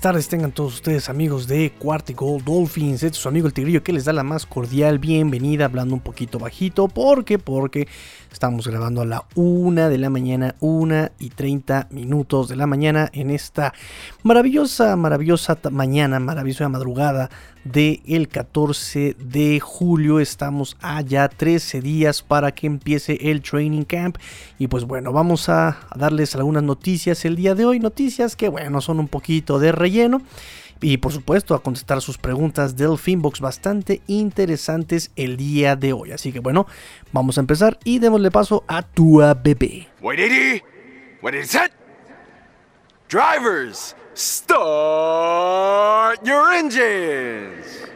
tardes tengan todos ustedes amigos de Cuarto Gold Dolphins, este es su amigo el Tigrillo que les da la más cordial bienvenida hablando un poquito bajito, porque, porque estamos grabando a la una de la mañana, una y 30 minutos de la mañana en esta maravillosa, maravillosa mañana, maravillosa madrugada del el 14 de julio, estamos allá 13 días para que empiece el training camp. Y pues bueno, vamos a darles algunas noticias el día de hoy, noticias que bueno, son un poquito de relleno. Y por supuesto a contestar sus preguntas del Finbox bastante interesantes el día de hoy. Así que bueno, vamos a empezar y démosle paso a tu bebé. Drivers, start your engines.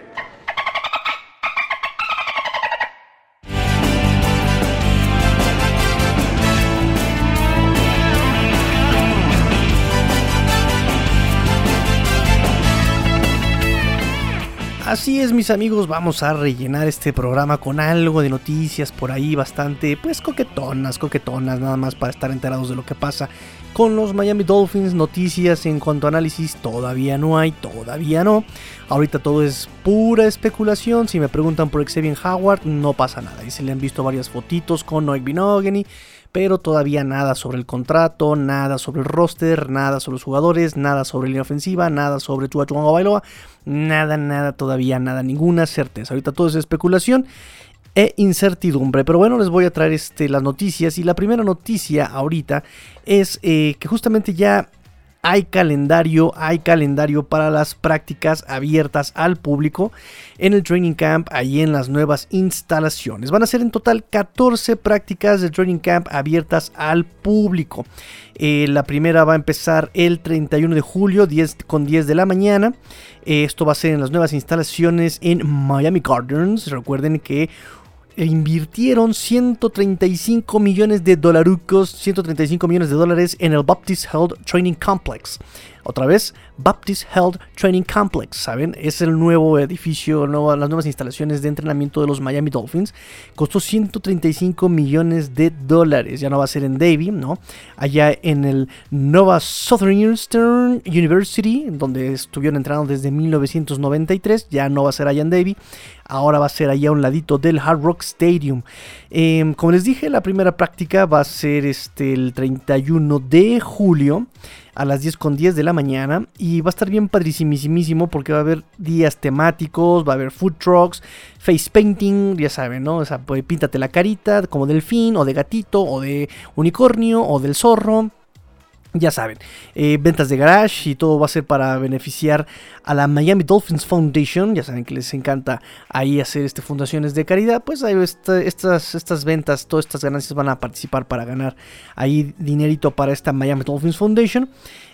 Así es, mis amigos, vamos a rellenar este programa con algo de noticias por ahí bastante, pues coquetonas, coquetonas, nada más para estar enterados de lo que pasa con los Miami Dolphins. Noticias en cuanto a análisis todavía no hay, todavía no. Ahorita todo es pura especulación. Si me preguntan por Xavier Howard, no pasa nada. Y se le han visto varias fotitos con Noek Binogany pero todavía nada sobre el contrato, nada sobre el roster, nada sobre los jugadores, nada sobre línea ofensiva, nada sobre Tua Bailoa, nada, nada, todavía nada, ninguna certeza. Ahorita todo es especulación e incertidumbre. Pero bueno, les voy a traer este, las noticias. Y la primera noticia ahorita es eh, que justamente ya hay calendario, hay calendario para las prácticas abiertas al público en el training camp, ahí en las nuevas instalaciones. Van a ser en total 14 prácticas de training camp abiertas al público. Eh, la primera va a empezar el 31 de julio, 10 con 10 de la mañana. Eh, esto va a ser en las nuevas instalaciones en Miami Gardens. Recuerden que e invirtieron 135 millones de dolarucos, 135 millones de dólares en el Baptist Health Training Complex. Otra vez, Baptist Health Training Complex, ¿saben? Es el nuevo edificio, las nuevas instalaciones de entrenamiento de los Miami Dolphins. Costó 135 millones de dólares. Ya no va a ser en Davie, ¿no? Allá en el Nova Southern University, donde estuvieron entrenando desde 1993. Ya no va a ser allá en Davie. Ahora va a ser allá a un ladito del Hard Rock Stadium. Em, como les dije, la primera práctica va a ser este, el 31 de julio a las 10 con 10 de la mañana y va a estar bien padrísimísimo porque va a haber días temáticos, va a haber food trucks, face painting, ya saben, ¿no? O sea, pues, píntate la carita como delfín o de gatito o de unicornio o del zorro ya saben, eh, ventas de garage y todo va a ser para beneficiar a la Miami Dolphins Foundation. Ya saben que les encanta ahí hacer este fundaciones de caridad. Pues ahí estas, estas ventas, todas estas ganancias van a participar para ganar ahí dinerito para esta Miami Dolphins Foundation.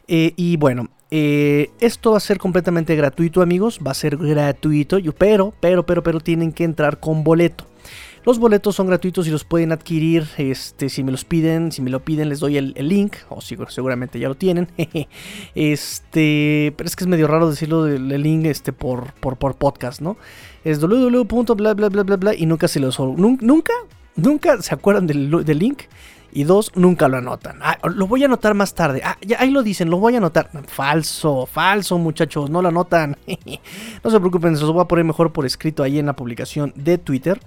Eh, y bueno, eh, esto va a ser completamente gratuito, amigos. Va a ser gratuito, pero, pero, pero, pero tienen que entrar con boleto. Los boletos son gratuitos y los pueden adquirir. Este, si me los piden, si me lo piden, les doy el, link. O seguramente ya lo tienen. este, pero es que es medio raro decirlo del, link este, por, por, por podcast, ¿no? Es www.bla bla bla bla bla y nunca se los. Nunca, nunca se acuerdan del, del link. Y dos, nunca lo anotan. Ah, lo voy a anotar más tarde. Ah, ya ahí lo dicen, lo voy a anotar. Falso, falso, muchachos, no lo anotan. no se preocupen, se los voy a poner mejor por escrito ahí en la publicación de Twitter.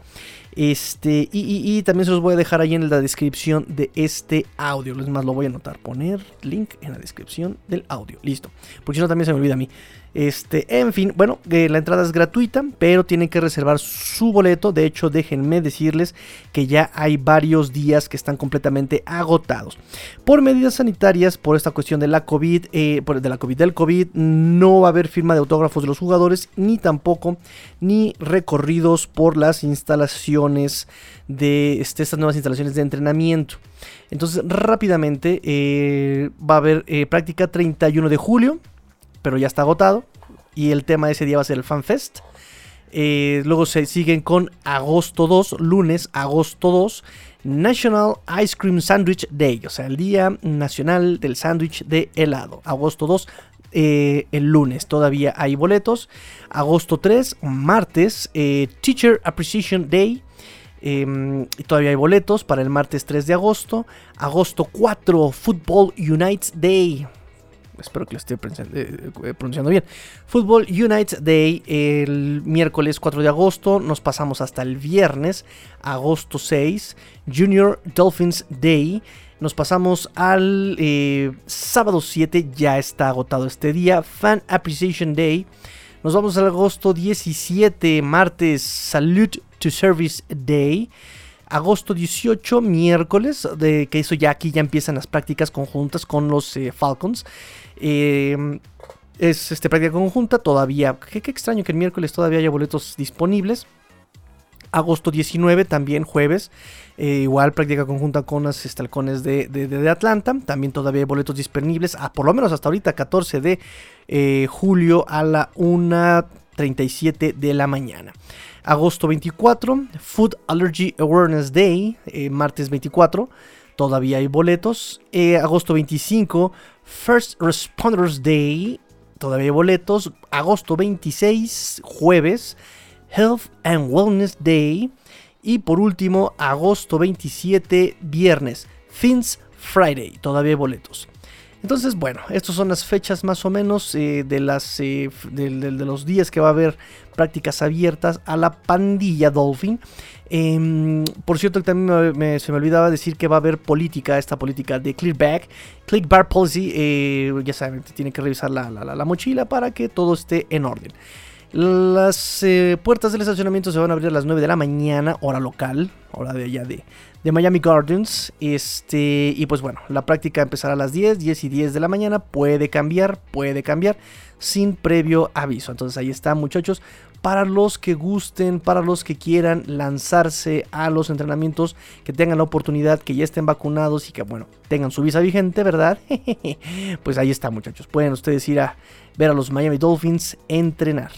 Este, y, también se los voy a dejar ahí en la descripción de este audio. Es más, lo voy a anotar. Poner link en la descripción del audio. Listo. Porque si no, también se me olvida a mí. Este, en fin, bueno, eh, la entrada es gratuita, pero tienen que reservar su boleto. De hecho, déjenme decirles que ya hay varios días que están completamente agotados. Por medidas sanitarias, por esta cuestión de la COVID, eh, de la COVID, del COVID, no va a haber firma de autógrafos de los jugadores, ni tampoco, ni recorridos por las instalaciones de este, estas nuevas instalaciones de entrenamiento. Entonces, rápidamente eh, va a haber práctica 31 de julio pero ya está agotado. Y el tema de ese día va a ser el FanFest. Eh, luego se siguen con agosto 2, lunes, agosto 2, National Ice Cream Sandwich Day, o sea, el Día Nacional del Sándwich de helado. Agosto 2, eh, el lunes, todavía hay boletos. Agosto 3, martes, eh, Teacher Appreciation Day. Em, todavía hay boletos para el martes 3 de agosto. Agosto 4, Football Unites Day espero que lo esté eh, eh, pronunciando bien. Football United Day el miércoles 4 de agosto, nos pasamos hasta el viernes, agosto 6. Junior Dolphins Day, nos pasamos al eh, sábado 7, ya está agotado este día. Fan Appreciation Day, nos vamos al agosto 17, martes, Salute to Service Day agosto 18, miércoles, de que eso ya aquí ya empiezan las prácticas conjuntas con los eh, Falcons. Em, es este, práctica conjunta, todavía, qué, extraño que el miércoles todavía haya boletos disponibles. Agosto 19, también jueves, eh, igual práctica conjunta con los estalcones de, de, Atlanta. También todavía hay boletos disponibles, a, por lo menos hasta ahorita, 14 de eh, julio a la 1.37 de la mañana. Agosto 24, Food Allergy Awareness Day, eh, martes 24, todavía hay boletos. Eh, agosto 25, First Responders Day, todavía hay boletos. Agosto 26, jueves, Health and Wellness Day. Y por último, agosto 27, viernes, Fins Friday, todavía hay boletos. Entonces, bueno, estas son las fechas más o menos eh, de, las, de, los días que va a haber prácticas abiertas a la pandilla Dolphin. Em, por cierto, también se me olvidaba decir que va a haber política, esta política de Clearback, Click Bar Policy. Eh, ya saben, tiene que revisar la, la, mochila para que todo esté en orden. Las eh, puertas del estacionamiento se van a abrir a las 9 de la mañana, hora local, hora de allá de, de Miami Gardens. Este, y pues bueno, la práctica empezará a las 10, 10 y 10 de la mañana. Puede cambiar, puede cambiar sin previo aviso. Entonces ahí está, muchachos. Para los que gusten, para los que quieran lanzarse a los entrenamientos, que tengan la oportunidad, que ya estén vacunados y que, bueno, tengan su visa vigente, ¿verdad? pues ahí está, muchachos. Pueden ustedes ir a ver a los Miami Dolphins entrenar.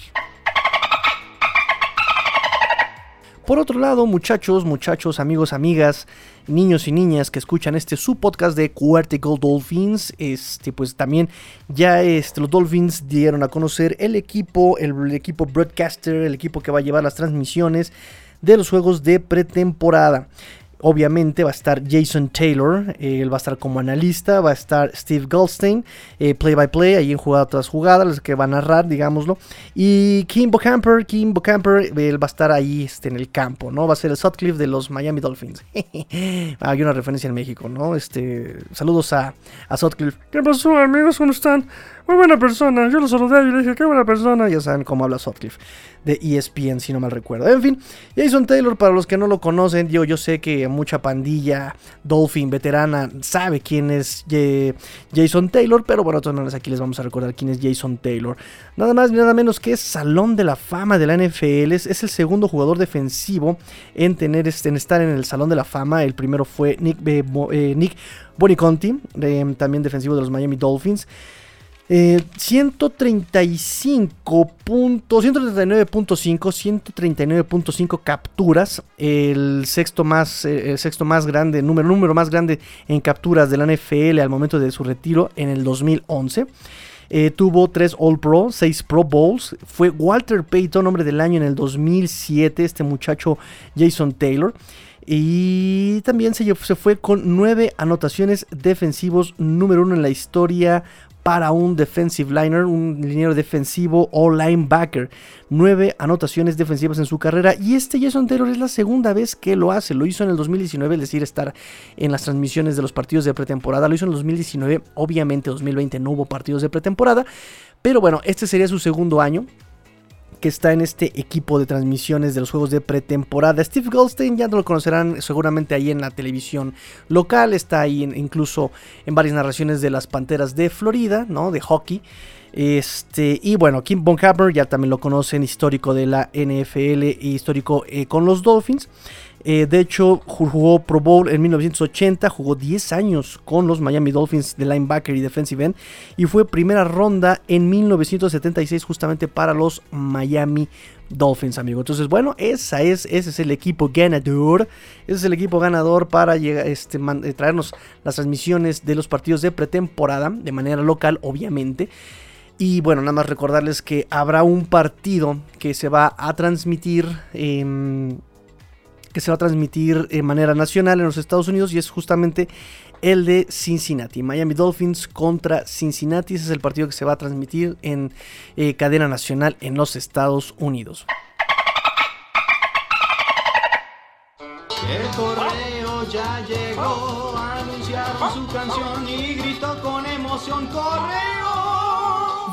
Por otro lado, muchachos, muchachos, amigos, amigas, niños y niñas que escuchan este su podcast de Gold Dolphins, este pues también ya este, los Dolphins dieron a conocer el equipo, el equipo broadcaster, el equipo que va a llevar las transmisiones de los juegos de pretemporada. Obviamente va a estar Jason Taylor, él va a estar como analista, va a estar Steve Goldstein, eh, play by play, ahí en jugada tras jugada, los que va a narrar, digámoslo. Y Kimbo Camper, Kimbo Camper, él va a estar ahí este, en el campo, ¿no? Va a ser el Sutcliffe de los Miami Dolphins. Hay una referencia en México, ¿no? Este, saludos a, a Sutcliffe. ¿Qué pasó, amigos? ¿Cómo están? Muy buena persona. Yo lo saludé y le dije, qué buena persona. Ya saben cómo habla Sutcliffe de ESPN, si no mal recuerdo. En fin, Jason Taylor, para los que no lo conocen, yo, yo sé que mucha pandilla Dolphin veterana sabe quién es Jason Taylor, pero bueno, todas aquí les vamos a recordar quién es Jason Taylor. Nada más ni nada menos que es Salón de la Fama de la NFL, es, el segundo jugador defensivo en, tener, este, en estar en el Salón de la Fama. El primero fue Nick, eh, eh, Nick Boniconti, también defensivo de los Miami Dolphins. 135 139.5 139.5 capturas el sexto más eh, el sexto más grande número número más grande en capturas de la NFL al momento de su retiro en el 2011 eh, tuvo 3 All Pro, 6 Pro Bowls. Fue Walter Payton, hombre del año en el 2007, este muchacho Jason Taylor. Y también se, fue con 9 anotaciones defensivos número 1 en la historia para un defensive liner, un liniero defensivo o linebacker. Nueve anotaciones defensivas en su carrera y este Jason Taylor es la segunda vez que lo hace. Lo hizo en el 2019, es decir, estar en las transmisiones de los partidos de pretemporada. Lo hizo en el 2019, obviamente 2020 no hubo partidos de pretemporada, pero bueno, este sería su segundo año que está en este equipo de transmisiones de los juegos de pretemporada. Steve Goldstein ya no lo conocerán seguramente ahí en la televisión local, está ahí incluso en varias narraciones de las Panteras de Florida, ¿no? De hockey. Este, y bueno, Kim Bonhammer ya también lo conocen, histórico de la NFL y histórico eh, con los Dolphins. Eh, de hecho, jugó Pro Bowl en 1980, jugó 10 años con los Miami Dolphins de linebacker y defensive end y fue primera ronda en 1976 justamente para los Miami Dolphins, amigo. Entonces, bueno, esa es, ese es el equipo ganador. Ese es el equipo ganador para este, eh, traernos las transmisiones de los partidos de pretemporada de manera local, obviamente. Y bueno, nada más recordarles que habrá un partido que se va a transmitir. en que se va a transmitir de manera nacional en los Estados Unidos y es justamente el de Cincinnati. Miami Dolphins contra Cincinnati. Ese es el partido que se va a transmitir en eh, cadena nacional en los Estados Unidos. El correo ya llegó, anunciaron su canción y gritó con emoción correo.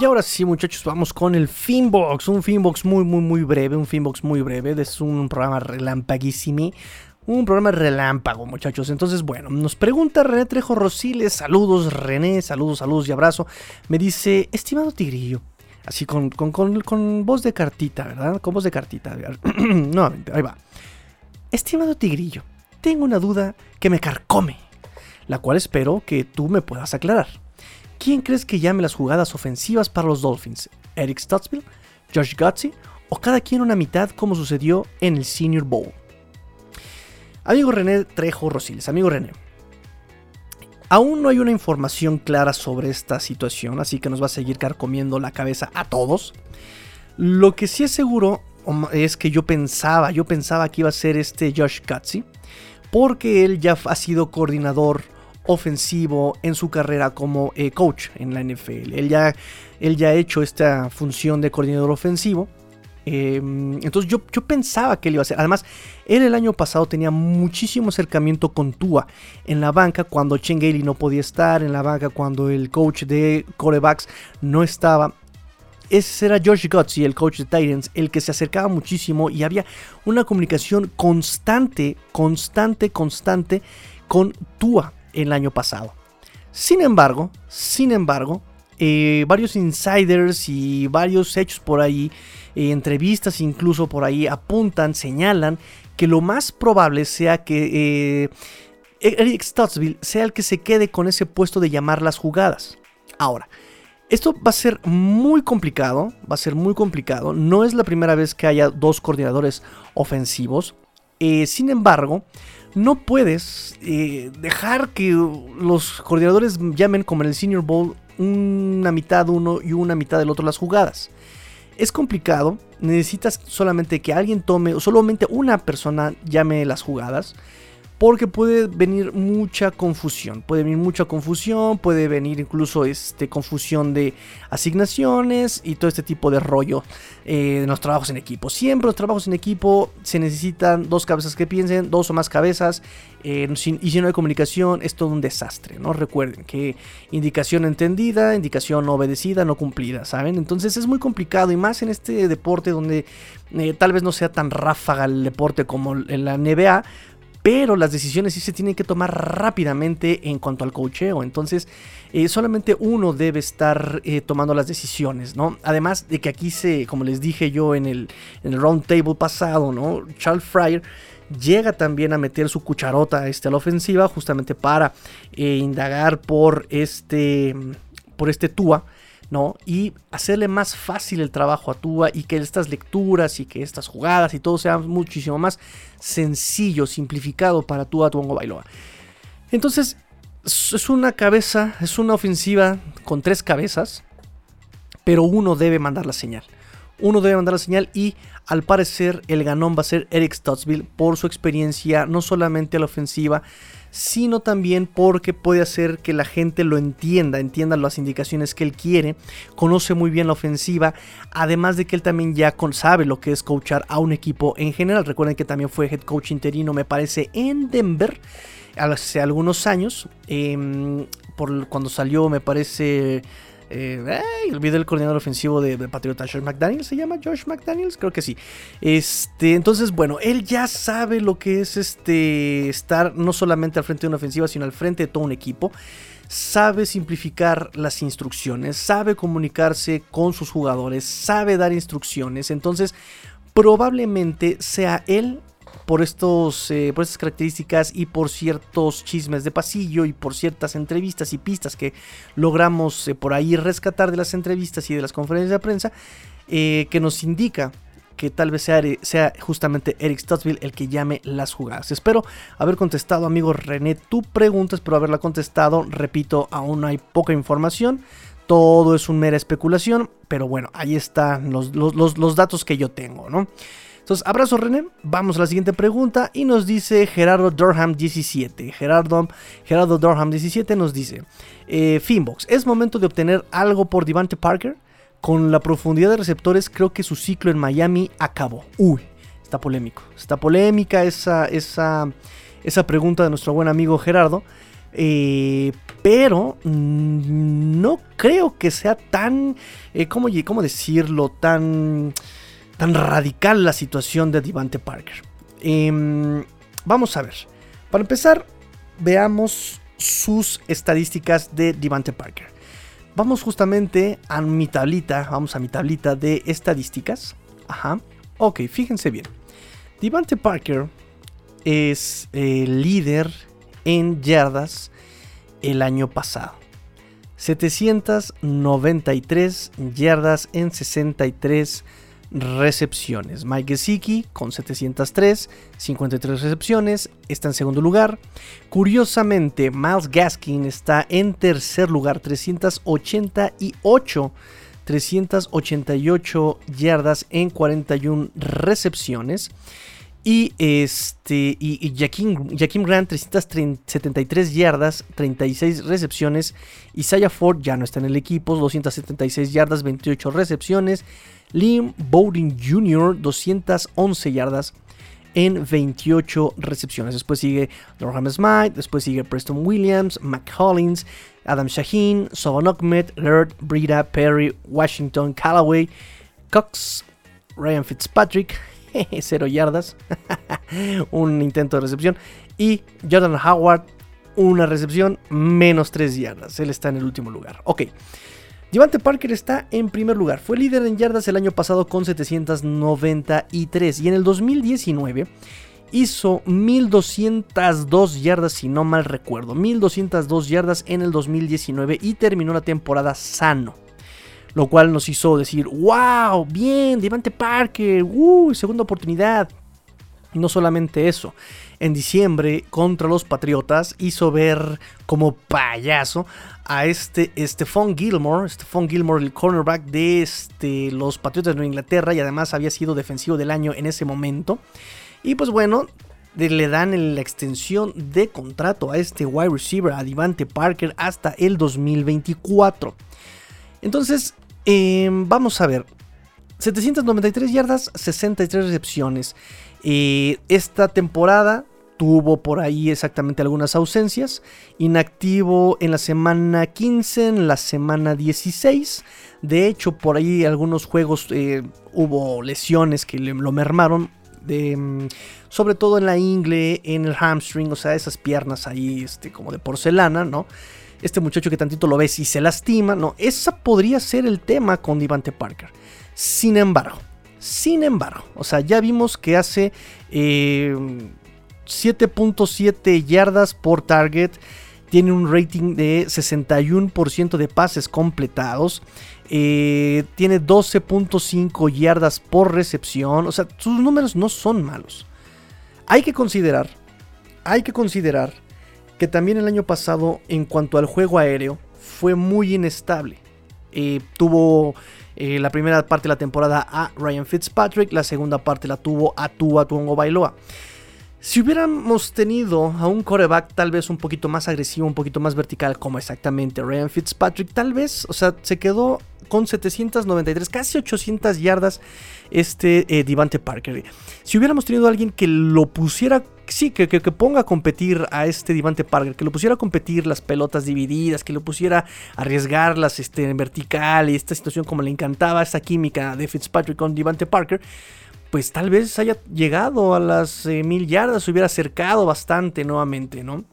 Y ahora sí, muchachos, vamos con el Finbox. Un Finbox muy, muy, muy breve. Un Finbox muy breve. Es un programa relampaguísimo. Un programa relámpago, muchachos. Entonces, bueno, nos pregunta René Trejo Rosiles. Saludos, René. Saludos, saludos y abrazo. Me dice, estimado Tigrillo. Así con, con, con, con voz de cartita, ¿verdad? Con voz de cartita. Nuevamente, ahí va. Estimado Tigrillo, tengo una duda que me carcome, la cual espero que tú me puedas aclarar. ¿Quién crees que llame las jugadas ofensivas para los Dolphins? ¿Eric Stutzville? ¿Josh Gutsy? ¿O cada quien una mitad como sucedió en el Senior Bowl? Amigo René Trejo Rosiles, amigo René, aún no hay una información clara sobre esta situación, así que nos va a seguir carcomiendo la cabeza a todos. Lo que sí es seguro es que yo pensaba, yo pensaba que iba a ser este Josh Gutsy, porque él ya ha sido coordinador ofensivo en su carrera como eh, coach en la NFL. Él ya, él ya ha hecho esta función de coordinador ofensivo. Em, entonces yo, yo, pensaba que él iba a ser. Además, él el año pasado tenía muchísimo acercamiento con Tua en la banca cuando Chen no podía estar, en la banca cuando el coach de corebacks no estaba ese era Josh Gutsy, el coach de Titans, el que se acercaba muchísimo y había una comunicación constante, constante, constante con Tua el año pasado. Sin embargo, sin embargo, eh, varios insiders y varios hechos por ahí, eh, entrevistas incluso por ahí, apuntan, señalan que lo más probable sea que eh, Eric Stottsville sea el que se quede con ese puesto de llamar las jugadas. Ahora, esto va a ser muy complicado, va a ser muy complicado. No es la primera vez que haya dos coordinadores ofensivos. Sin embargo, no puedes eh, dejar que los coordinadores llamen como en el Senior Bowl una mitad uno y una mitad del otro las jugadas. Es complicado, necesitas solamente que alguien tome, o solamente una persona llame las jugadas porque puede venir mucha confusión, puede venir mucha confusión, puede venir incluso este, confusión de asignaciones y todo este tipo de rollo eh, en los trabajos en equipo. Siempre los trabajos en equipo se necesitan dos cabezas que piensen, dos o más cabezas, y si no hay comunicación es todo un desastre, ¿no? Recuerden que indicación entendida, indicación obedecida, no cumplida, ¿saben? Entonces es muy complicado y más en este deporte donde eh, tal vez no sea tan ráfaga el deporte como en la NBA, pero las decisiones sí se tienen que tomar rápidamente en cuanto al cocheo. Entonces, eh, solamente uno debe estar eh, tomando las decisiones, ¿no? Además de que aquí se, como les dije yo en el, round table pasado, ¿no? Charles Fryer llega también a meter su cucharota este, a la ofensiva justamente para eh, indagar por este, por este Tua ¿no? Y hacerle más fácil el trabajo a Tua y que estas lecturas y que estas jugadas y todo sea muchísimo más sencillo, simplificado para Tua Tuongo Bailoa. Entonces, es una cabeza, es una ofensiva con tres cabezas, pero uno debe mandar la señal. Uno debe mandar la señal y al parecer el ganón va a ser Eric Stottsville por su experiencia no solamente a la ofensiva, sino también porque puede hacer que la gente lo entienda, entienda las indicaciones que él quiere, conoce muy bien la ofensiva, además de que él también ya sabe lo que es coachar a un equipo en general. Recuerden que también fue head coach interino, me parece, en Denver hace algunos años, em, por cuando salió, me parece eh, olvidé el coordinador ofensivo de, Patriota, Josh McDaniels, ¿se llama Josh McDaniels? Creo que sí. Este, entonces, bueno, él ya sabe lo que es este estar no solamente al frente de una ofensiva, sino al frente de todo un equipo. Sabe simplificar las instrucciones, sabe comunicarse con sus jugadores, sabe dar instrucciones. Entonces, probablemente sea él por, estos, eh, por estas características y por ciertos chismes de pasillo y por ciertas entrevistas y pistas que logramos eh, por ahí rescatar de las entrevistas y de las conferencias de prensa, eh, que nos indica que tal vez sea, sea, justamente Eric Stottsville el que llame las jugadas. Espero haber contestado, amigo René, tu pregunta, espero haberla contestado. Repito, aún hay poca información. Todo es una mera especulación, pero bueno, ahí están los, los, los datos que yo tengo, ¿no? Entonces, abrazo René, vamos a la siguiente pregunta y nos dice Gerardo Durham 17. Gerardo, Gerardo Durham 17 nos dice, eh, Finbox, ¿es momento de obtener algo por Devante Parker? Con la profundidad de receptores creo que su ciclo en Miami acabó. Uy, está polémico, está polémica esa, esa, esa pregunta de nuestro buen amigo Gerardo. Eh, pero mm, no creo que sea tan, eh, ¿cómo, ¿cómo, decirlo? Tan, tan radical la situación de Devante Parker. Em, vamos a ver. Para empezar, veamos sus estadísticas de Devante Parker. Vamos justamente a mi tablita, vamos a mi tablita de estadísticas. Ajá. Ok, fíjense bien. Devante Parker es el líder en yardas el año pasado. 793 yardas en 63 recepciones. Mike Gesicki con 703, 53 recepciones, está en segundo lugar. Curiosamente, Miles Gaskin está en tercer lugar, 388, 388 yardas en 41 recepciones. Y este y, Jaquim, Grant 373 yardas, 36 recepciones. Isaiah Ford ya no está en el equipo, 276 yardas, 28 recepciones. Liam Bowden Jr. 211 yardas en 28 recepciones. Después sigue Norham Smith, después sigue Preston Williams, McCollins, Adam Shaheen, Sobon Ahmed, Laird, Brida, Perry, Washington, Callaway, Cox, Ryan Fitzpatrick, 0 yardas, un intento de recepción. Y Jordan Howard, una recepción, menos 3 yardas. Él está en el último lugar. Ok. Devante Parker está en primer lugar. Fue líder en yardas el año pasado con 793. Y en el 2019 hizo 1202 yardas, si no mal recuerdo. 1202 yardas en el 2019 y terminó la temporada sano. Lo cual nos hizo decir, wow, bien, Devante Parker, uh, segunda oportunidad. No solamente eso, en diciembre contra los Patriotas hizo ver como payaso a este Stephon Gilmore, Stephon Gilmore, el cornerback de este, los Patriotas de Inglaterra y además había sido defensivo del año en ese momento. Y pues bueno, le dan la extensión de contrato a este wide receiver, a Devante Parker, hasta el 2024. Entonces, em, vamos a ver. 793 yardas, 63 recepciones. Eh, esta temporada tuvo por ahí exactamente algunas ausencias. Inactivo en la semana 15, en la semana 16. De hecho, por ahí algunos juegos eh, hubo lesiones que lo mermaron. Mm, sobre todo en la ingle, en el hamstring, o sea, esas piernas ahí este, como de porcelana, ¿no? este muchacho que tantito lo ves y se lastima, no, esa podría ser el tema con Devante Parker. Sin embargo, sin embargo, o sea, ya vimos que hace 7.7 eh, yardas por target, tiene un rating de 61% de pases completados, eh, tiene 12.5 yardas por recepción, o sea, sus números no son malos. Hay que considerar, hay que considerar que también el año pasado en cuanto al juego aéreo fue muy inestable. Eh, tuvo eh, la primera parte de la temporada a Ryan Fitzpatrick, la segunda parte la tuvo a Tua Tuongo Bailoa. Si hubiéramos tenido a un coreback tal vez un poquito más agresivo, un poquito más vertical, como exactamente Ryan Fitzpatrick, tal vez, o sea, se quedó con 793, casi 800 yardas este eh, Devante Parker. Si hubiéramos tenido a alguien que lo pusiera, sí, que, ponga a competir a este Devante Parker, que lo pusiera a competir las pelotas divididas, que lo pusiera a arriesgarlas este, en vertical y esta situación como le encantaba esta química de Fitzpatrick con Devante Parker, pues tal vez haya llegado a las eh, mil yardas, se hubiera acercado bastante nuevamente, ¿no?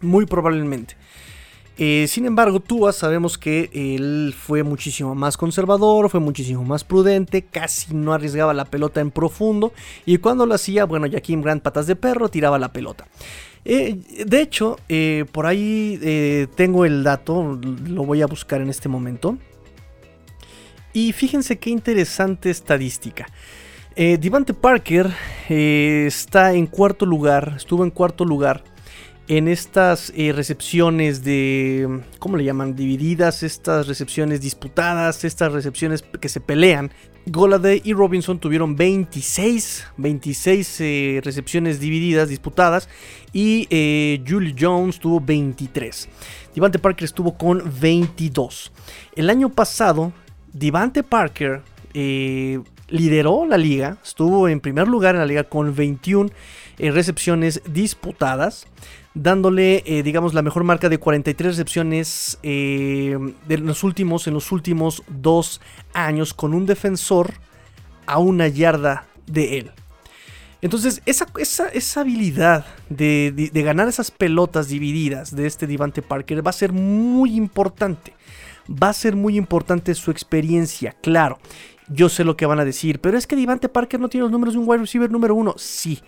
Muy probablemente. Eh, sin embargo, Tua sabemos que él fue muchísimo más conservador, fue muchísimo más prudente, casi no arriesgaba la pelota en profundo y cuando lo hacía, bueno, Jaquim Grant patas de perro tiraba la pelota. Eh, de hecho, por ahí tengo el dato, lo voy a buscar en este momento. Y fíjense qué interesante estadística. Devante Parker está en cuarto lugar, estuvo en cuarto lugar en estas eh, recepciones de, ¿cómo le llaman? Divididas, estas recepciones disputadas, estas recepciones que se pelean. Goladay y Robinson tuvieron 26, 26 eh, recepciones divididas, disputadas, y eh, Julie Jones tuvo 23. Devante Parker estuvo con 22. El año pasado, Devante Parker lideró la liga, estuvo en primer lugar en la liga con 21 recepciones disputadas dándole, eh, digamos, la mejor marca de 43 recepciones eh, de los últimos, en los últimos dos años, con un defensor a una yarda de él. Entonces, esa, esa, habilidad de, ganar esas pelotas divididas de este Divante Parker va a ser muy importante. Va a ser muy importante su experiencia, claro. Yo sé lo que van a decir, pero es que Divante Parker no tiene los números de un wide receiver número uno. Sí,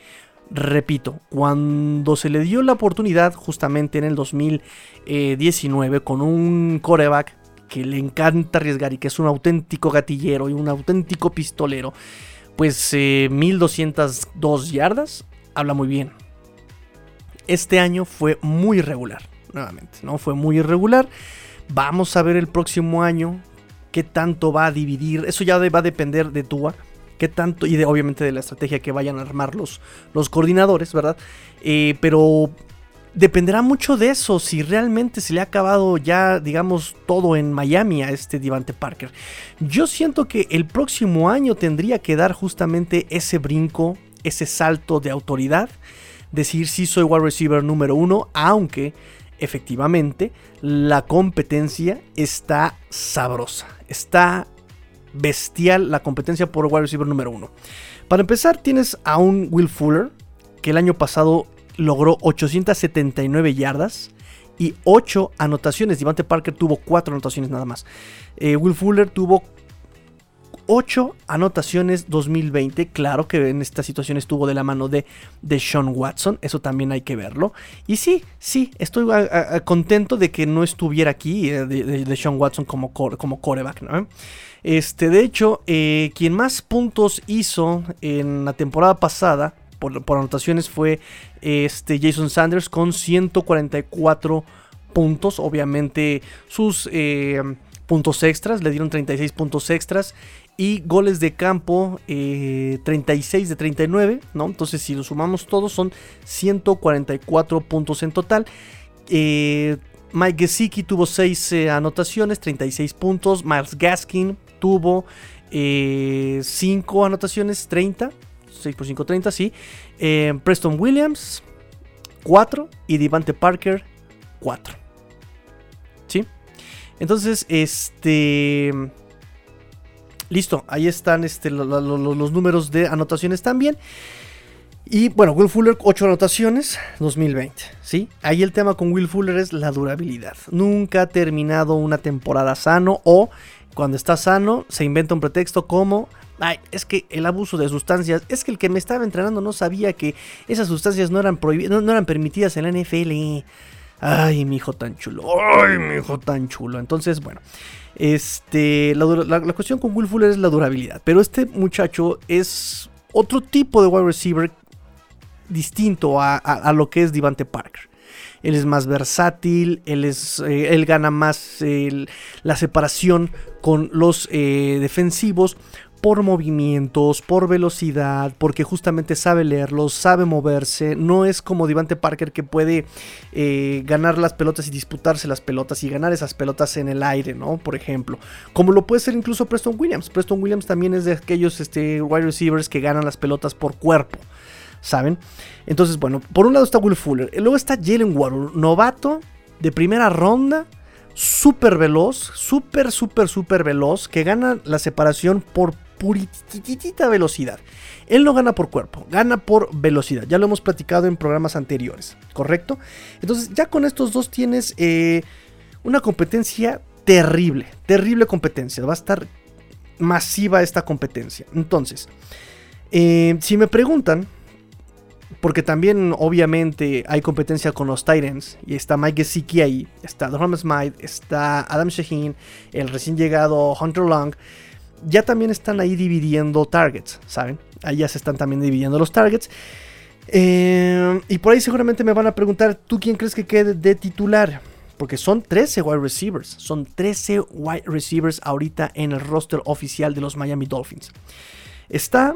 Repito, cuando se le dio la oportunidad justamente en el 2019 con un coreback que le encanta arriesgar y que es un auténtico gatillero y un auténtico pistolero, pues 1202 eh, yardas, habla muy bien. Este año fue muy irregular, nuevamente, ¿no? Fue muy irregular. Vamos a ver el próximo año qué tanto va a dividir. Eso ya va a depender de Tua qué tanto, y de, obviamente de la estrategia que vayan a armar los, los coordinadores, ¿verdad? Eh, pero dependerá mucho de eso, si realmente se le ha acabado ya, digamos, todo en Miami a este Divante Parker. Yo siento que el próximo año tendría que dar justamente ese brinco, ese salto de autoridad, decir si soy wide receiver número uno, aunque efectivamente la competencia está sabrosa, está bestial la competencia por wide receiver número uno. Para empezar, tienes a un Will Fuller, que el año pasado logró 879 yardas y 8 anotaciones. Devante Parker tuvo 4 anotaciones nada más. Eh, Will Fuller tuvo 8 anotaciones 2020. Claro que en esta situación estuvo de la mano de, de Sean Watson. Eso también hay que verlo. Y sí, sí, estoy contento de que no estuviera aquí eh, de, Sean Watson como, como coreback. ¿no? Este, de hecho, eh, quien más puntos hizo en la temporada pasada por, anotaciones fue este, Jason Sanders con 144 puntos. Obviamente sus eh, puntos extras, le dieron 36 puntos extras. Y goles de campo, 36 eh, de 39, ¿no? Entonces si lo sumamos todos son 144 puntos en total. Mike Gesicki tuvo 6 anotaciones, 36 puntos. Miles Gaskin tuvo 5 eh, anotaciones, 30. 6 por 5, 30, sí. Eh, Preston Williams, 4. Y Devante Parker, 4. ¿Sí? Entonces, este... Listo, ahí están este, los números de anotaciones también. Y bueno, Will Fuller, 8 anotaciones, 2020. ¿sí? Ahí el tema con Will Fuller es la durabilidad. Nunca ha terminado una temporada sano o cuando está sano, se inventa un pretexto como, ay, es que el abuso de sustancias, es que el que me estaba entrenando no sabía que esas sustancias no eran, no, eran permitidas en la NFL. Ay, mi hijo tan chulo. Ay, mi hijo tan chulo. Entonces, bueno. Este, la, cuestión con Will Fuller es la durabilidad. Pero este muchacho es otro tipo de wide receiver distinto a, lo que es Divante Parker él es más versátil, él, es, eh, él gana más la separación con los eh, defensivos por movimientos, por velocidad, porque justamente sabe leerlos, sabe moverse. No es como Divante Parker que puede eh, ganar las pelotas y disputarse las pelotas y ganar esas pelotas en el aire, ¿no? Por ejemplo, como lo puede ser incluso Preston Williams. Preston Williams también es de aquellos este, wide receivers que ganan las pelotas por cuerpo. ¿saben? Entonces, bueno, por un lado está Will Fuller, luego está Jalen Waddle, novato de primera ronda, súper veloz, súper, súper, súper veloz, que gana la separación por puritita velocidad. Él no gana por cuerpo, gana por velocidad. Ya lo hemos platicado en programas anteriores, ¿correcto? Entonces, ya con estos dos tienes eh, una competencia terrible, terrible competencia. Va a estar masiva esta competencia. Entonces, eh, si me preguntan, porque también, obviamente, hay competencia con los Titans. Y está Mike Gesicki ahí. Está Dorham Smite. Está Adam Shaheen. El recién llegado Hunter Long. Ya también están ahí dividiendo targets, ¿saben? Ahí ya se están también dividiendo los targets. Eh, y por ahí seguramente me van a preguntar, ¿tú quién crees que quede de titular? Porque son 13 wide receivers. Son 13 wide receivers ahorita en el roster oficial de los Miami Dolphins. Está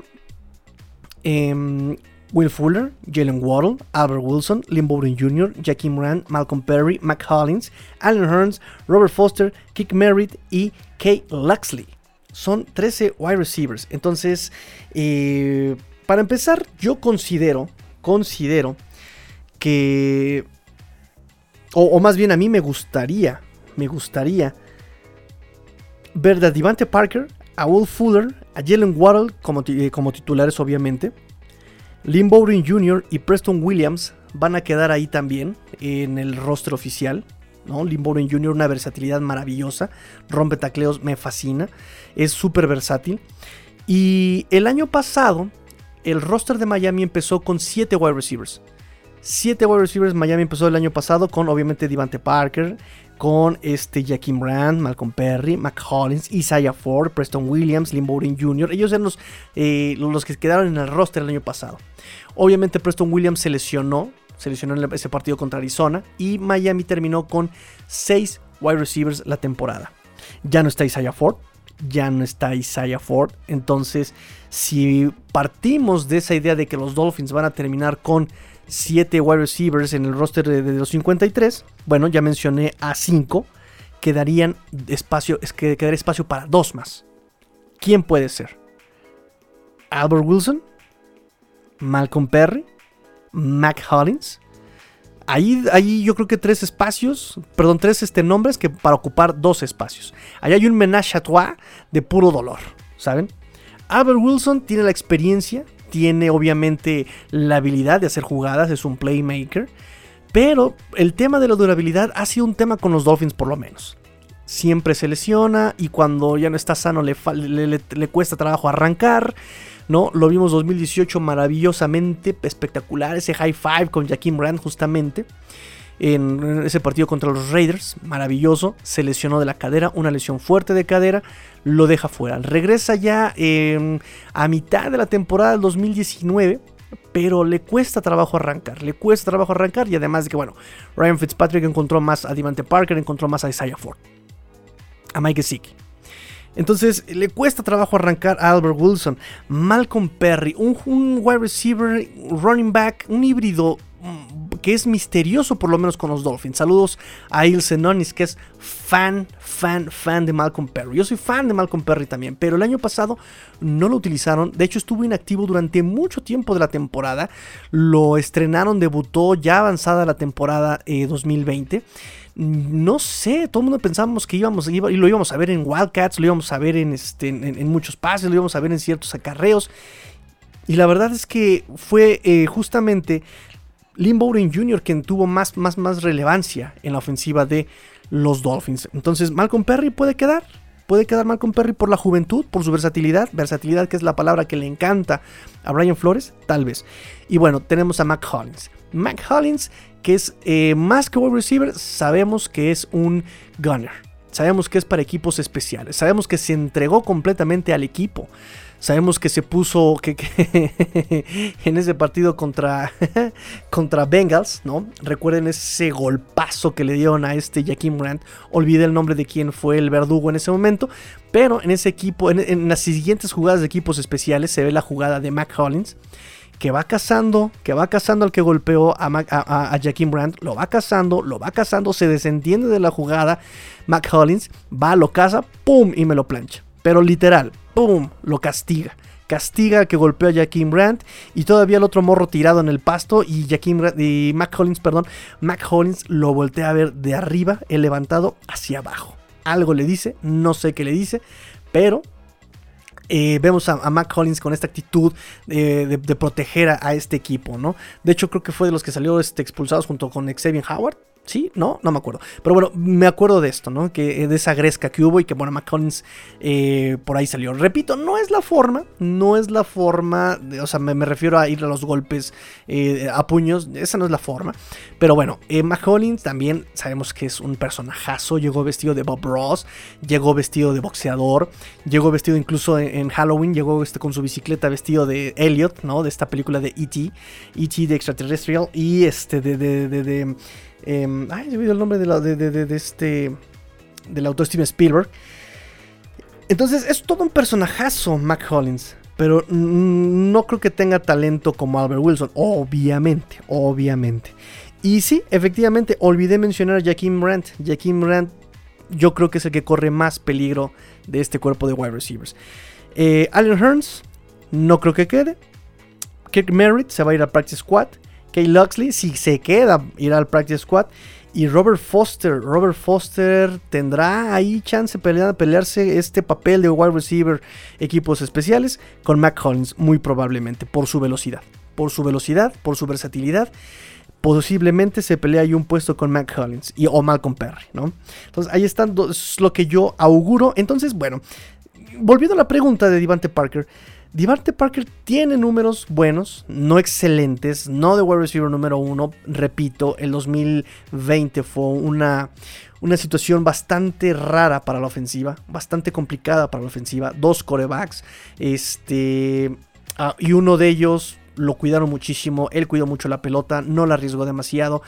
em, Will Fuller, Jalen Waddle, Albert Wilson, Lynn Bowden Jr., Jackie Moran, Malcolm Perry, Mac Hollins, Alan Hearns, Robert Foster, Kick Merritt y Kay Luxley. Son 13 wide receivers. Entonces, eh, para empezar, yo considero, considero que, o, más bien a mí me gustaría, me gustaría ver a Devante Parker, a Will Fuller, a Jalen Waddle como, eh, como titulares obviamente, Lynn Bowden Jr. y Preston Williams van a quedar ahí también en el roster oficial. ¿No? Lynn Jr. una versatilidad maravillosa, rompe tacleos, me fascina, es súper versátil. Y el año pasado, el roster de Miami empezó con 7 wide receivers. 7 wide receivers Miami empezó el año pasado con obviamente Devante Parker, con este Jackie Brand, Malcolm Perry, Mac Hollins, Isaiah Ford, Preston Williams, Lynn Bowden Jr. Ellos eran los, eh, los que quedaron en el roster el año pasado. Obviamente Preston Williams se lesionó, se ese partido contra Arizona y Miami terminó con 6 wide receivers la temporada. Ya no está Isaiah Ford, ya no está Isaiah Ford. Entonces, si partimos de esa idea de que los Dolphins van a terminar con 7 wide receivers en el roster de, los 53. Bueno, ya mencioné a 5. Quedarían espacio, es que quedaría espacio para dos más. ¿Quién puede ser? Albert Wilson, Malcolm Perry, Mac Hollins. Ahí, ahí, yo creo que tres espacios, perdón, tres este, nombres que para ocupar dos espacios. Ahí hay un menage à trois de puro dolor, ¿saben? Albert Wilson tiene la experiencia, tiene obviamente la habilidad de hacer jugadas, es un playmaker. Pero el tema de la durabilidad ha sido un tema con los Dolphins por lo menos. Siempre se lesiona y cuando ya no está sano le, le, cuesta trabajo arrancar. ¿No? Lo vimos 2018 maravillosamente espectacular, ese high five con Jaquim Rand justamente en ese partido contra los Raiders, maravilloso, se lesionó de la cadera, una lesión fuerte de cadera, lo deja fuera. Regresa ya em, a mitad de la temporada del 2019, pero le cuesta trabajo arrancar, le cuesta trabajo arrancar y además de que, bueno, Ryan Fitzpatrick encontró más a Devante Parker, encontró más a Isaiah Ford, a Mike Gesicki. Entonces le cuesta trabajo arrancar a Albert Wilson, Malcolm Perry, un, un wide receiver, running back, un híbrido que es misterioso por lo menos con los Dolphins. Saludos a Ilse Nonis, que es fan, fan, fan de Malcolm Perry. Yo soy fan de Malcolm Perry también, pero el año pasado no lo utilizaron. De hecho, estuvo inactivo durante mucho tiempo de la temporada. Lo estrenaron, debutó ya avanzada la temporada 2020 eh, no sé, todo el mundo pensábamos que íbamos, y lo íbamos a ver en Wildcats, lo íbamos a ver en, este, en, muchos pases, lo íbamos a ver en ciertos acarreos. Y la verdad es que fue eh, justamente Lynn Jr. quien tuvo más, más, más relevancia en la ofensiva de los Dolphins. Entonces, Malcolm Perry puede quedar. Puede quedar Malcolm Perry por la juventud, por su versatilidad. Versatilidad que es la palabra que le encanta a Brian Flores, tal vez. Y bueno, tenemos a Mac Hollins. Mac Hollins, que es eh, más que wide receiver, sabemos que es un gunner. Sabemos que es para equipos especiales. Sabemos que se entregó completamente al equipo. Sabemos que se puso en ese partido contra, contra Bengals, ¿no? Recuerden ese golpazo que le dieron a este Jaquim Brandt. Olvidé el nombre de quién fue el verdugo en ese momento. Pero en ese equipo, en, las siguientes jugadas de equipos especiales, se ve la jugada de Mac Hollins que va cazando, que va cazando al que golpeó a, a, Jaquim Brandt, lo va cazando, lo va cazando, se desentiende de la jugada, Mac Hollins va, lo caza, ¡pum! y me lo plancha. Pero literal, ¡pum! Lo castiga. Castiga que golpeó a Jaquim Brandt y todavía el otro morro tirado en el pasto y Jaquim y Mac Hollins, perdón, Mac Hollins lo voltea a ver de arriba, el levantado hacia abajo. Algo le dice, no sé qué le dice, pero eh, vemos a, Mac Hollins con esta actitud de, proteger a, este equipo, ¿no? De hecho, creo que fue de los que salió este, expulsados junto con Xavier Howard. ¿Sí? ¿No? No me acuerdo. Pero bueno, me acuerdo de esto, ¿no? Que eh, de esa gresca que hubo y que, bueno, McCollins eh, por ahí salió. Repito, no es la forma, no es la forma, o sea, me, refiero a ir a los golpes eh, a puños, esa no es la forma. Pero bueno, eh, McCollins también sabemos que es un personajazo, llegó vestido de Bob Ross, llegó vestido de boxeador, llegó vestido incluso en, en Halloween, llegó este, con su bicicleta vestido de Elliot, ¿no? De esta película de E.T., E.T. de Extraterrestrial y este de... de, de, de eh, ay, he olvidado el nombre de, la, de, de, de, este. Del autor Steven Spielberg. Entonces, es todo un personajazo, Mac Hollins. Pero no creo que tenga talento como Albert Wilson. Obviamente, obviamente. Y sí, efectivamente, olvidé mencionar a Jaquim Brandt. Jaquim Brandt, yo creo que es el que corre más peligro de este cuerpo de wide receivers. Eh, Allen Hearns, no creo que quede. Kirk Merritt se va a ir al practice squad. Kay Luxley, si se queda, irá al practice squad. Y Robert Foster, Robert Foster tendrá ahí chance de pelearse este papel de wide receiver equipos especiales con Mac Hollins, muy probablemente, por su velocidad. Por su velocidad, por su versatilidad. Posiblemente se pelea ahí un puesto con Mac Hollins y, o Malcolm Perry, ¿no? Entonces ahí están, es lo que yo auguro. Entonces, bueno, volviendo a la pregunta de Devante Parker. Devante Parker tiene números buenos, no excelentes, no de wide receiver número uno. Repito, el 2020 fue una, una situación bastante rara para la ofensiva, bastante complicada para la ofensiva. Dos corebacks, este, uh, y uno de ellos lo cuidaron muchísimo, él cuidó mucho la pelota, no la arriesgó demasiado.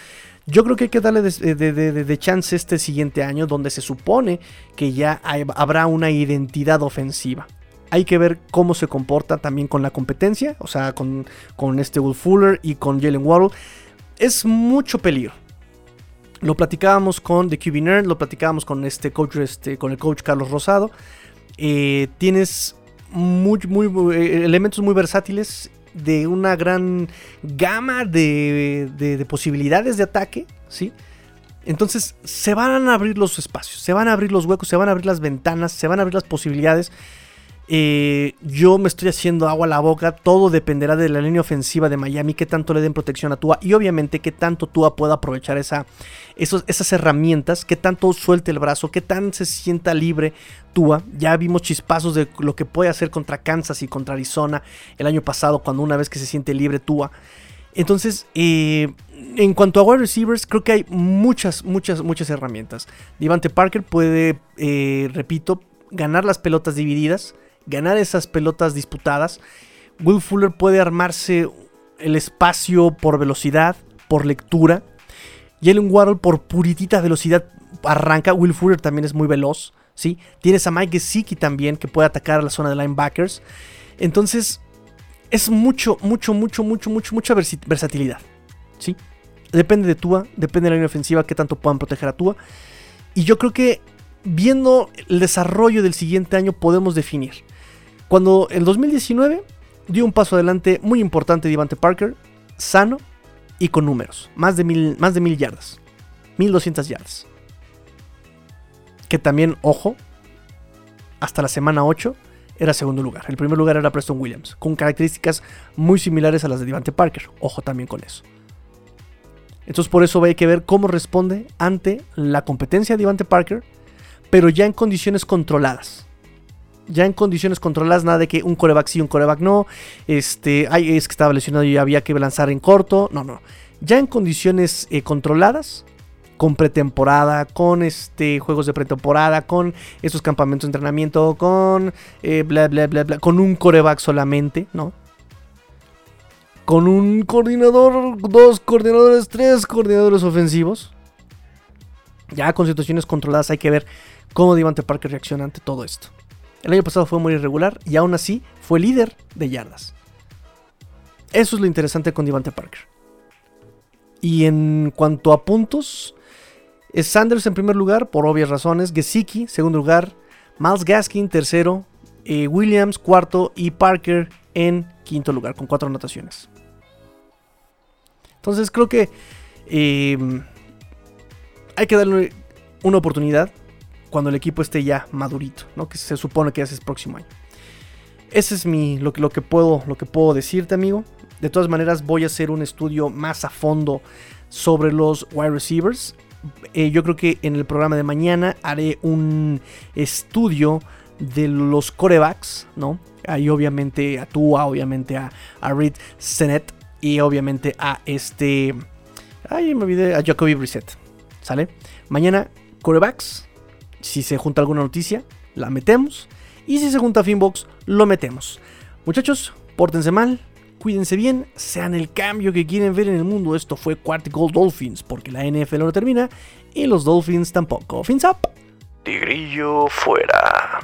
Yo creo que hay que darle de, chance este siguiente año donde se supone que ya habrá una identidad ofensiva. Hay que ver cómo se comporta también con la competencia, o sea, con, con este Will Fuller y con Jalen Waddle. Es mucho peligro. Lo platicábamos con The QB Nerd, lo platicábamos con este coach, este, con el coach Carlos Rosado. Eh, tienes muy, muy, eh, elementos muy versátiles de una gran gama de, de, de, posibilidades de ataque, ¿sí? Entonces se van a abrir los espacios, se van a abrir los huecos, se van a abrir las ventanas, se van a abrir las posibilidades. Eh, yo me estoy haciendo agua a la boca. Todo dependerá de la línea ofensiva de Miami. Qué tanto le den protección a Tua. Y obviamente qué tanto Tua pueda aprovechar esa, esas herramientas. Qué tanto suelte el brazo. Qué tan se sienta libre Tua. Ya vimos chispazos de lo que puede hacer contra Kansas y contra Arizona el año pasado. Cuando una vez que se siente libre Tua. Entonces, eh, en cuanto a wide receivers, creo que hay muchas, muchas, muchas herramientas. Devante Parker puede, eh, repito, ganar las pelotas divididas ganar esas pelotas disputadas. Will Fuller puede armarse el espacio por velocidad, por lectura. Jalen Waddle por puritita velocidad arranca. Will Fuller también es muy veloz. ¿sí? Tienes a Mike Gesicki también que puede atacar a la zona de linebackers. Entonces, es mucho, mucho, mucho, mucho, mucho, mucha versatilidad. ¿sí? Depende de Tua, depende de la línea ofensiva, que tanto puedan proteger a Tua. Y yo creo que viendo el desarrollo del siguiente año podemos definir. Cuando en 2019 dio un paso adelante muy importante Devante Parker, sano y con números, más de mil, más de mil yardas, 1200 yardas. Que también, ojo, hasta la semana 8 era segundo lugar. El primer lugar era Preston Williams, con características muy similares a las de Devante Parker. Ojo también con eso. Entonces por eso hay que ver cómo responde ante la competencia de Devante Parker, pero ya en condiciones controladas. Ya en condiciones controladas, nada de que un coreback sí, un coreback no. Este, ay, es que estaba lesionado y había que lanzar en corto. No, no. Ya en condiciones eh, controladas, con pretemporada, con este, juegos de pretemporada, con esos campamentos de entrenamiento, con eh, bla, bla, bla, bla, con un coreback solamente, ¿no? Con un coordinador, dos coordinadores, tres coordinadores ofensivos. Ya con situaciones controladas hay que ver cómo Devante Parker reacciona ante todo esto. El año pasado fue muy irregular y aún así fue líder de yardas. Eso es lo interesante con Devante Parker. Y en cuanto a puntos, Sanders en primer lugar, por obvias razones. Gesicki, segundo lugar. Miles Gaskin, tercero. Eh, Williams, cuarto. Y Parker en quinto lugar, con cuatro anotaciones. Entonces creo que eh, hay que darle una oportunidad cuando el equipo esté ya madurito, ¿no? Que se supone que ya es el próximo año. Ese es mi, lo, lo, que puedo, lo que puedo decirte, amigo. De todas maneras, voy a hacer un estudio más a fondo sobre los wide receivers. eh, yo creo que en el programa de mañana haré un estudio de los corebacks, ¿no? Ahí obviamente a Tua, obviamente a, a Reed Senet y obviamente a este... Ay, me olvidé, a Jacoby Brissett, ¿sale? Mañana corebacks, si se junta alguna noticia, la metemos. Y si se junta Finbox, lo metemos. Muchachos, pórtense mal, cuídense bien, sean el cambio que quieren ver en el mundo. Esto fue Quarticle Dolphins, porque la NFL no termina y los Dolphins tampoco. Fins up. Tigrillo fuera.